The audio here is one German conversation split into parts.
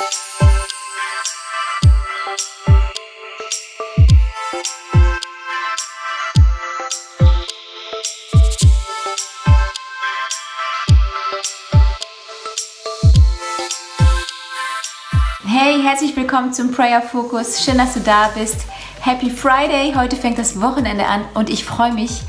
Hey, herzlich willkommen zum Prayer Focus. Schön, dass du da bist. Happy Friday. Heute fängt das Wochenende an und ich freue mich,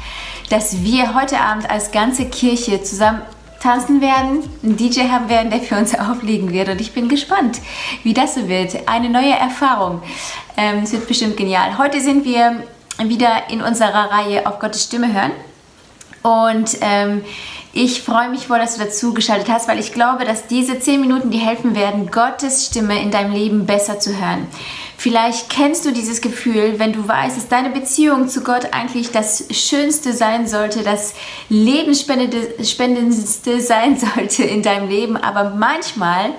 dass wir heute Abend als ganze Kirche zusammen tanzen werden, einen DJ haben werden, der für uns auflegen wird. Und ich bin gespannt, wie das so wird. Eine neue Erfahrung. Ähm, es wird bestimmt genial. Heute sind wir wieder in unserer Reihe auf Gottes Stimme hören. Und ähm, ich freue mich voll, dass du dazu geschaltet hast, weil ich glaube, dass diese zehn Minuten dir helfen werden, Gottes Stimme in deinem Leben besser zu hören. Vielleicht kennst du dieses Gefühl, wenn du weißt, dass deine Beziehung zu Gott eigentlich das Schönste sein sollte, das Lebensspendendste sein sollte in deinem Leben, aber manchmal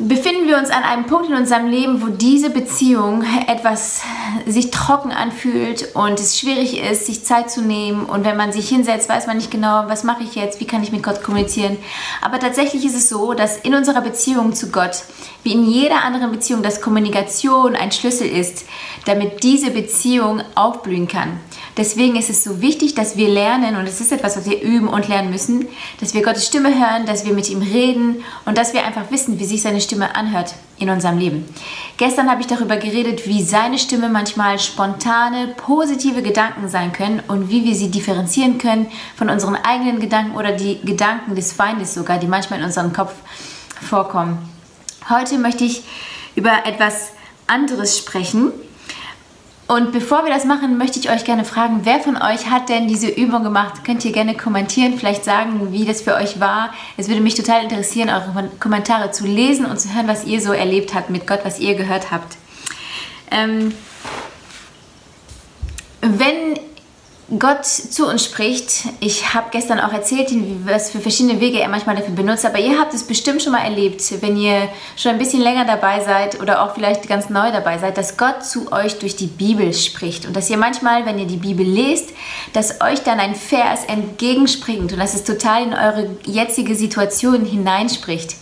befinden wir uns an einem Punkt in unserem Leben, wo diese Beziehung etwas sich trocken anfühlt und es schwierig ist, sich Zeit zu nehmen. Und wenn man sich hinsetzt, weiß man nicht genau, was mache ich jetzt, wie kann ich mit Gott kommunizieren. Aber tatsächlich ist es so, dass in unserer Beziehung zu Gott, wie in jeder anderen Beziehung, dass Kommunikation ein Schlüssel ist, damit diese Beziehung aufblühen kann. Deswegen ist es so wichtig, dass wir lernen, und es ist etwas, was wir üben und lernen müssen, dass wir Gottes Stimme hören, dass wir mit ihm reden und dass wir einfach wissen, wie sich seine Stimme anhört in unserem Leben. Gestern habe ich darüber geredet, wie seine Stimme manchmal spontane, positive Gedanken sein können und wie wir sie differenzieren können von unseren eigenen Gedanken oder die Gedanken des Feindes sogar, die manchmal in unserem Kopf vorkommen. Heute möchte ich über etwas anderes sprechen und bevor wir das machen, möchte ich euch gerne fragen, wer von euch hat denn diese Übung gemacht? Könnt ihr gerne kommentieren, vielleicht sagen, wie das für euch war. Es würde mich total interessieren, eure Kommentare zu lesen und zu hören, was ihr so erlebt habt mit Gott, was ihr gehört habt. Ähm, wenn Gott zu uns spricht. Ich habe gestern auch erzählt, was für verschiedene Wege er manchmal dafür benutzt, aber ihr habt es bestimmt schon mal erlebt, wenn ihr schon ein bisschen länger dabei seid oder auch vielleicht ganz neu dabei seid, dass Gott zu euch durch die Bibel spricht und dass ihr manchmal, wenn ihr die Bibel lest, dass euch dann ein Vers entgegenspringt und dass es total in eure jetzige Situation hineinspricht.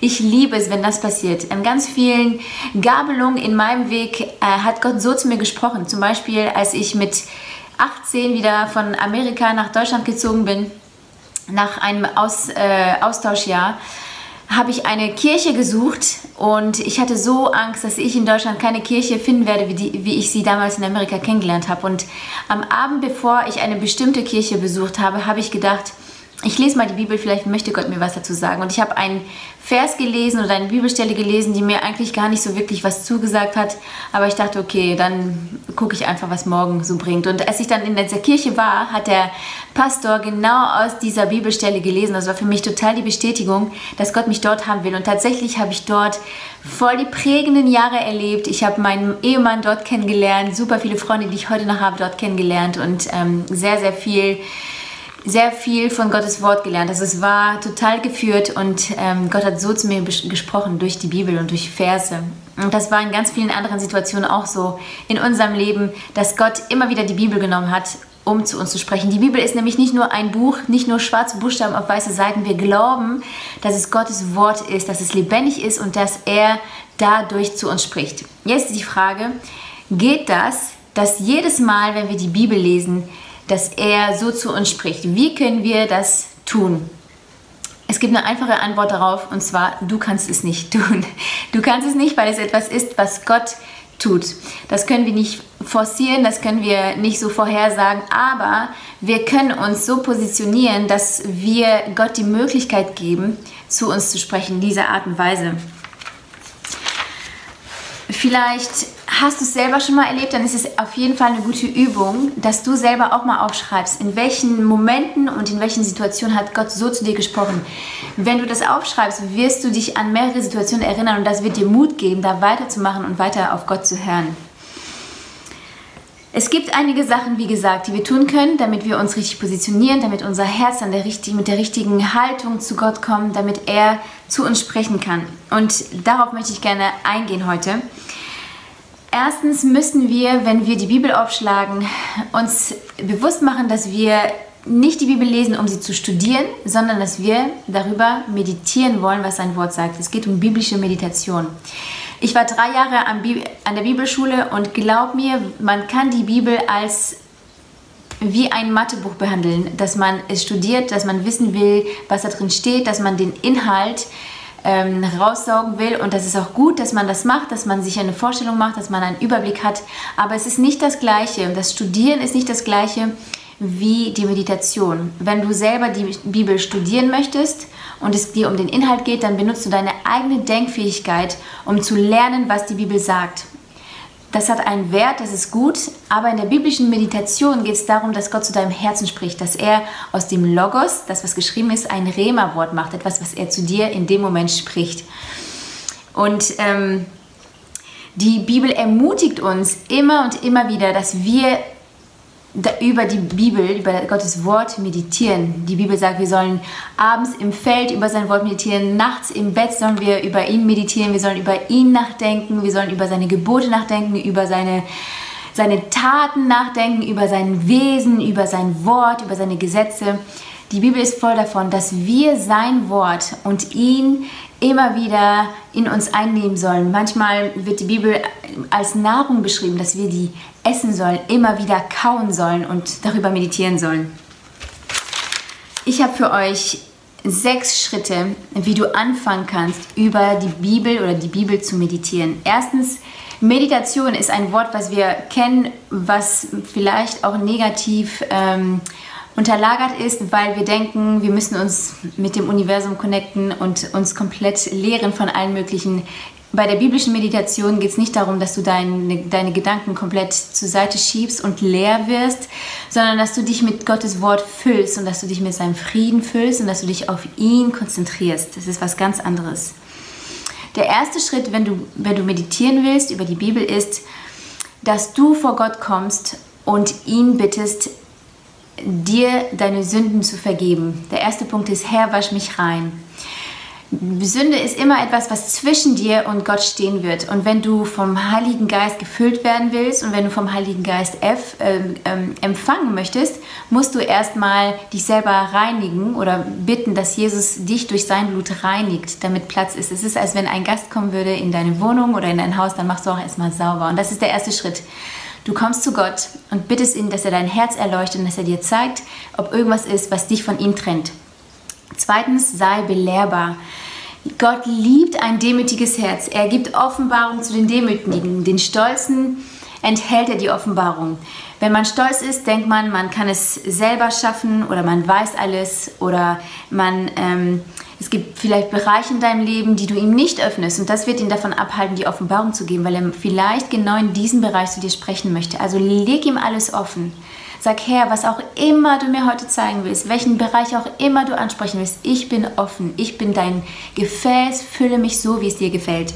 Ich liebe es, wenn das passiert. An ganz vielen Gabelungen in meinem Weg äh, hat Gott so zu mir gesprochen. Zum Beispiel, als ich mit 18 wieder von Amerika nach Deutschland gezogen bin, nach einem Aus, äh, Austauschjahr, habe ich eine Kirche gesucht und ich hatte so Angst, dass ich in Deutschland keine Kirche finden werde, wie, die, wie ich sie damals in Amerika kennengelernt habe. Und am Abend, bevor ich eine bestimmte Kirche besucht habe, habe ich gedacht, ich lese mal die Bibel, vielleicht möchte Gott mir was dazu sagen. Und ich habe einen Vers gelesen oder eine Bibelstelle gelesen, die mir eigentlich gar nicht so wirklich was zugesagt hat. Aber ich dachte, okay, dann gucke ich einfach, was morgen so bringt. Und als ich dann in dieser Kirche war, hat der Pastor genau aus dieser Bibelstelle gelesen. Das war für mich total die Bestätigung, dass Gott mich dort haben will. Und tatsächlich habe ich dort voll die prägenden Jahre erlebt. Ich habe meinen Ehemann dort kennengelernt, super viele Freunde, die ich heute noch habe, dort kennengelernt und ähm, sehr, sehr viel sehr viel von Gottes Wort gelernt. Also es war total geführt und ähm, Gott hat so zu mir gesprochen durch die Bibel und durch Verse. Und das war in ganz vielen anderen Situationen auch so in unserem Leben, dass Gott immer wieder die Bibel genommen hat, um zu uns zu sprechen. Die Bibel ist nämlich nicht nur ein Buch, nicht nur schwarze Buchstaben auf weiße Seiten. Wir glauben, dass es Gottes Wort ist, dass es lebendig ist und dass er dadurch zu uns spricht. Jetzt die Frage, geht das, dass jedes Mal, wenn wir die Bibel lesen, dass er so zu uns spricht. Wie können wir das tun? Es gibt eine einfache Antwort darauf und zwar, du kannst es nicht tun. Du kannst es nicht, weil es etwas ist, was Gott tut. Das können wir nicht forcieren, das können wir nicht so vorhersagen, aber wir können uns so positionieren, dass wir Gott die Möglichkeit geben, zu uns zu sprechen, in dieser Art und Weise. Vielleicht hast du es selber schon mal erlebt, dann ist es auf jeden Fall eine gute Übung, dass du selber auch mal aufschreibst, in welchen Momenten und in welchen Situationen hat Gott so zu dir gesprochen. Wenn du das aufschreibst, wirst du dich an mehrere Situationen erinnern und das wird dir Mut geben, da weiterzumachen und weiter auf Gott zu hören. Es gibt einige Sachen, wie gesagt, die wir tun können, damit wir uns richtig positionieren, damit unser Herz an der richtigen, mit der richtigen Haltung zu Gott kommt, damit er zu uns sprechen kann. Und darauf möchte ich gerne eingehen heute. Erstens müssen wir, wenn wir die Bibel aufschlagen, uns bewusst machen, dass wir nicht die Bibel lesen, um sie zu studieren, sondern dass wir darüber meditieren wollen, was sein Wort sagt. Es geht um biblische Meditation. Ich war drei Jahre an, der Bibelschule und glaub mir, man kann die Bibel als wie ein Mathebuch behandeln, dass man es studiert, dass man wissen will, was da drin steht, dass man den Inhalt ähm, raussaugen will. Und das ist auch gut, dass man das macht, dass man sich eine Vorstellung macht, dass man einen Überblick hat. Aber es ist nicht das Gleiche. Das Studieren ist nicht das Gleiche wie die Meditation. Wenn du selber die Bibel studieren möchtest und es dir um den Inhalt geht, dann benutzt du deine eigene Denkfähigkeit, um zu lernen, was die Bibel sagt. Das hat einen Wert, das ist gut, aber in der biblischen Meditation geht es darum, dass Gott zu deinem Herzen spricht, dass er aus dem Logos, das was geschrieben ist, ein Rema-Wort macht, etwas, was er zu dir in dem Moment spricht. Und ähm, die Bibel ermutigt uns immer und immer wieder, dass wir über die Bibel, über Gottes Wort meditieren. Die Bibel sagt, wir sollen abends im Feld über sein Wort meditieren, nachts im Bett sollen wir über ihn meditieren, wir sollen über ihn nachdenken, wir sollen über seine Gebote nachdenken, über seine, seine Taten nachdenken, über sein Wesen, über sein Wort, über seine Gesetze. Die Bibel ist voll davon, dass wir sein Wort und ihn immer wieder in uns einnehmen sollen. Manchmal wird die Bibel als Nahrung beschrieben, dass wir die essen sollen, immer wieder kauen sollen und darüber meditieren sollen. Ich habe für euch sechs Schritte, wie du anfangen kannst, über die Bibel oder die Bibel zu meditieren. Erstens, Meditation ist ein Wort, was wir kennen, was vielleicht auch negativ ähm, unterlagert ist, weil wir denken, wir müssen uns mit dem Universum connecten und uns komplett lehren von allen möglichen. Bei der biblischen Meditation geht es nicht darum, dass du deine, deine Gedanken komplett zur Seite schiebst und leer wirst, sondern dass du dich mit Gottes Wort füllst und dass du dich mit seinem Frieden füllst und dass du dich auf ihn konzentrierst. Das ist was ganz anderes. Der erste Schritt, wenn du, wenn du meditieren willst über die Bibel, ist, dass du vor Gott kommst und ihn bittest, dir deine Sünden zu vergeben. Der erste Punkt ist, Herr, wasch mich rein. Sünde ist immer etwas, was zwischen dir und Gott stehen wird. Und wenn du vom Heiligen Geist gefüllt werden willst und wenn du vom Heiligen Geist F äh, äh, empfangen möchtest, musst du erstmal dich selber reinigen oder bitten, dass Jesus dich durch sein Blut reinigt, damit Platz ist. Es ist, als wenn ein Gast kommen würde in deine Wohnung oder in dein Haus, dann machst du auch erstmal sauber. Und das ist der erste Schritt. Du kommst zu Gott und bittest ihn, dass er dein Herz erleuchtet und dass er dir zeigt, ob irgendwas ist, was dich von ihm trennt. Zweitens, sei belehrbar. Gott liebt ein demütiges Herz. Er gibt Offenbarung zu den Demütigen. Den Stolzen enthält er die Offenbarung. Wenn man stolz ist, denkt man, man kann es selber schaffen oder man weiß alles oder man ähm, es gibt vielleicht Bereiche in deinem Leben, die du ihm nicht öffnest und das wird ihn davon abhalten, die Offenbarung zu geben, weil er vielleicht genau in diesem Bereich zu dir sprechen möchte. Also leg ihm alles offen. Sag, Herr, was auch immer du mir heute zeigen willst, welchen Bereich auch immer du ansprechen willst, ich bin offen, ich bin dein Gefäß, fülle mich so, wie es dir gefällt.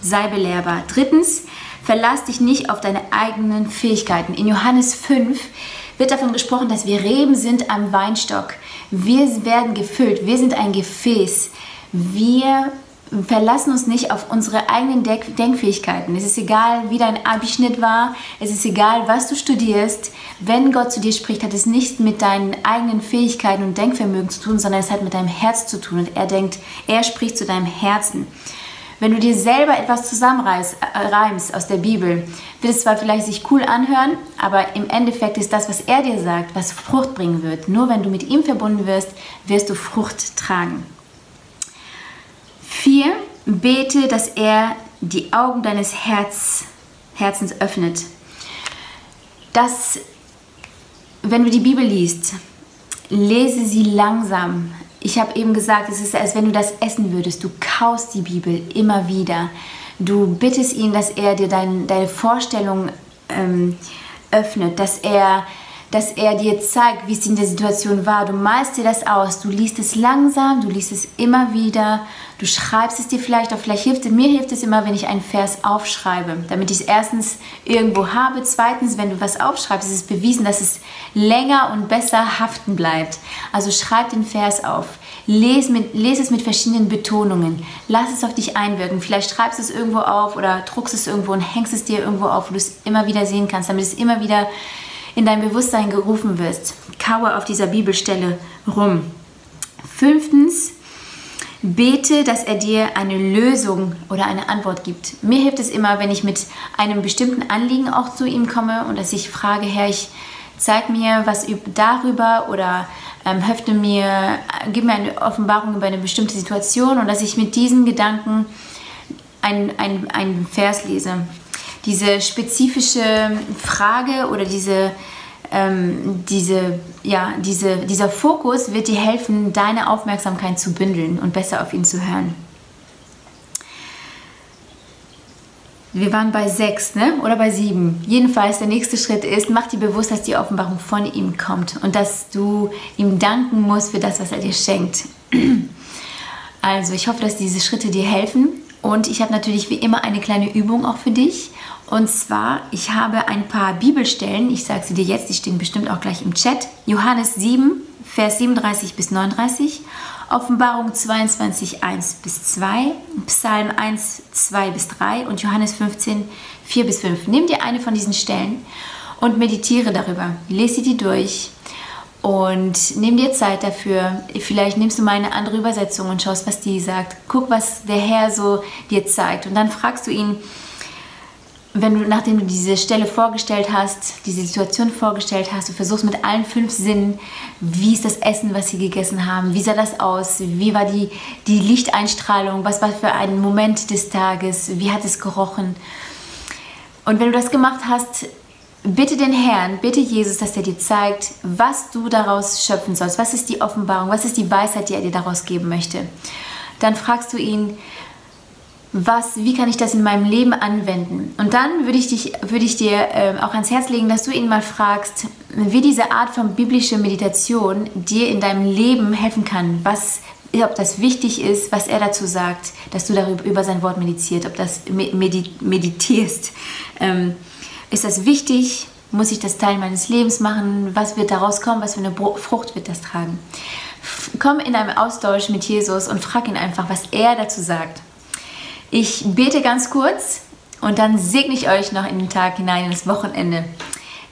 Sei belehrbar. Drittens, verlass dich nicht auf deine eigenen Fähigkeiten. In Johannes 5 wird davon gesprochen, dass wir Reben sind am Weinstock. Wir werden gefüllt, wir sind ein Gefäß. Wir verlassen uns nicht auf unsere eigenen Denkfähigkeiten. Es ist egal, wie dein Abischnitt war, es ist egal, was du studierst. Wenn Gott zu dir spricht, hat es nicht mit deinen eigenen Fähigkeiten und Denkvermögen zu tun, sondern es hat mit deinem Herz zu tun. Und er denkt, er spricht zu deinem Herzen. Wenn du dir selber etwas zusammenreimst äh, aus der Bibel, wird es zwar vielleicht sich cool anhören, aber im Endeffekt ist das, was er dir sagt, was Frucht bringen wird. Nur wenn du mit ihm verbunden wirst, wirst du Frucht tragen. Vier, bete, dass er die Augen deines Herz, Herzens öffnet. Das, wenn du die Bibel liest, lese sie langsam, ich habe eben gesagt, es ist, als wenn du das essen würdest. Du kaust die Bibel immer wieder. Du bittest ihn, dass er dir dein, deine Vorstellung ähm, öffnet, dass er, dass er dir zeigt, wie es in der Situation war. Du malst dir das aus, du liest es langsam, du liest es immer wieder, du schreibst es dir vielleicht, auch vielleicht hilft es, mir hilft es immer, wenn ich einen Vers aufschreibe, damit ich es erstens irgendwo habe. Zweitens, wenn du was aufschreibst, ist es bewiesen, dass es länger und besser haften bleibt. Also schreib den Vers auf. Lies, mit, les es mit verschiedenen Betonungen. Lass es auf dich einwirken. Vielleicht schreibst du es irgendwo auf oder druckst es irgendwo und hängst es dir irgendwo auf, wo du es immer wieder sehen kannst, damit es immer wieder in dein Bewusstsein gerufen wirst. Kaue auf dieser Bibelstelle rum. Fünftens, bete, dass er dir eine Lösung oder eine Antwort gibt. Mir hilft es immer, wenn ich mit einem bestimmten Anliegen auch zu ihm komme und dass ich frage, Herr, ich zeig mir was darüber oder ähm, höfte mir, gib mir eine Offenbarung über eine bestimmte Situation und dass ich mit diesen Gedanken einen ein Vers lese. Diese spezifische Frage oder diese ähm, diese, ja, diese, dieser Fokus wird dir helfen, deine Aufmerksamkeit zu bündeln und besser auf ihn zu hören. Wir waren bei sechs, ne? Oder bei sieben. Jedenfalls, der nächste Schritt ist, mach dir bewusst, dass die Offenbarung von ihm kommt und dass du ihm danken musst für das, was er dir schenkt. Also, ich hoffe, dass diese Schritte dir helfen. Und ich habe natürlich wie immer eine kleine Übung auch für dich. Und zwar, ich habe ein paar Bibelstellen, ich sage sie dir jetzt, die stehen bestimmt auch gleich im Chat. Johannes 7, Vers 37 bis 39, Offenbarung 22, 1 bis 2, Psalm 1, 2 bis 3 und Johannes 15, 4 bis 5. Nimm dir eine von diesen Stellen und meditiere darüber. Lese sie dir durch und nimm dir Zeit dafür. Vielleicht nimmst du mal eine andere Übersetzung und schaust, was die sagt. Guck, was der Herr so dir zeigt. Und dann fragst du ihn, wenn du, nachdem du diese Stelle vorgestellt hast, diese Situation vorgestellt hast, du versuchst mit allen fünf Sinnen, wie ist das Essen, was sie gegessen haben, wie sah das aus, wie war die, die Lichteinstrahlung, was war für ein Moment des Tages, wie hat es gerochen. Und wenn du das gemacht hast, bitte den Herrn, bitte Jesus, dass er dir zeigt, was du daraus schöpfen sollst, was ist die Offenbarung, was ist die Weisheit, die er dir daraus geben möchte. Dann fragst du ihn, was, wie kann ich das in meinem Leben anwenden? Und dann würde ich, dich, würde ich dir äh, auch ans Herz legen, dass du ihn mal fragst, wie diese Art von biblischer Meditation dir in deinem Leben helfen kann. Was, ob das wichtig ist, was er dazu sagt, dass du darüber über sein Wort meditiert, ob das meditierst. Ähm, ist das wichtig? Muss ich das Teil meines Lebens machen? Was wird daraus kommen? Was für eine Frucht wird das tragen? Komm in einem Austausch mit Jesus und frag ihn einfach, was er dazu sagt. Ich bete ganz kurz und dann segne ich euch noch in den Tag hinein, ins Wochenende.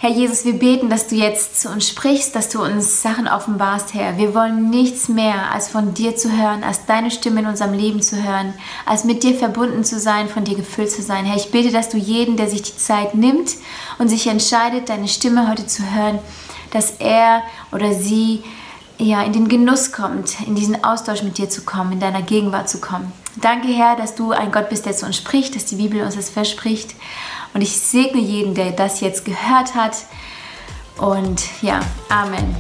Herr Jesus, wir beten, dass du jetzt zu uns sprichst, dass du uns Sachen offenbarst, Herr. Wir wollen nichts mehr, als von dir zu hören, als deine Stimme in unserem Leben zu hören, als mit dir verbunden zu sein, von dir gefüllt zu sein. Herr, ich bete, dass du jeden, der sich die Zeit nimmt und sich entscheidet, deine Stimme heute zu hören, dass er oder sie ja, in den Genuss kommt, in diesen Austausch mit dir zu kommen, in deiner Gegenwart zu kommen. Danke, Herr, dass du ein Gott bist, der zu uns spricht, dass die Bibel uns das verspricht. Und ich segne jeden, der das jetzt gehört hat. Und ja, Amen.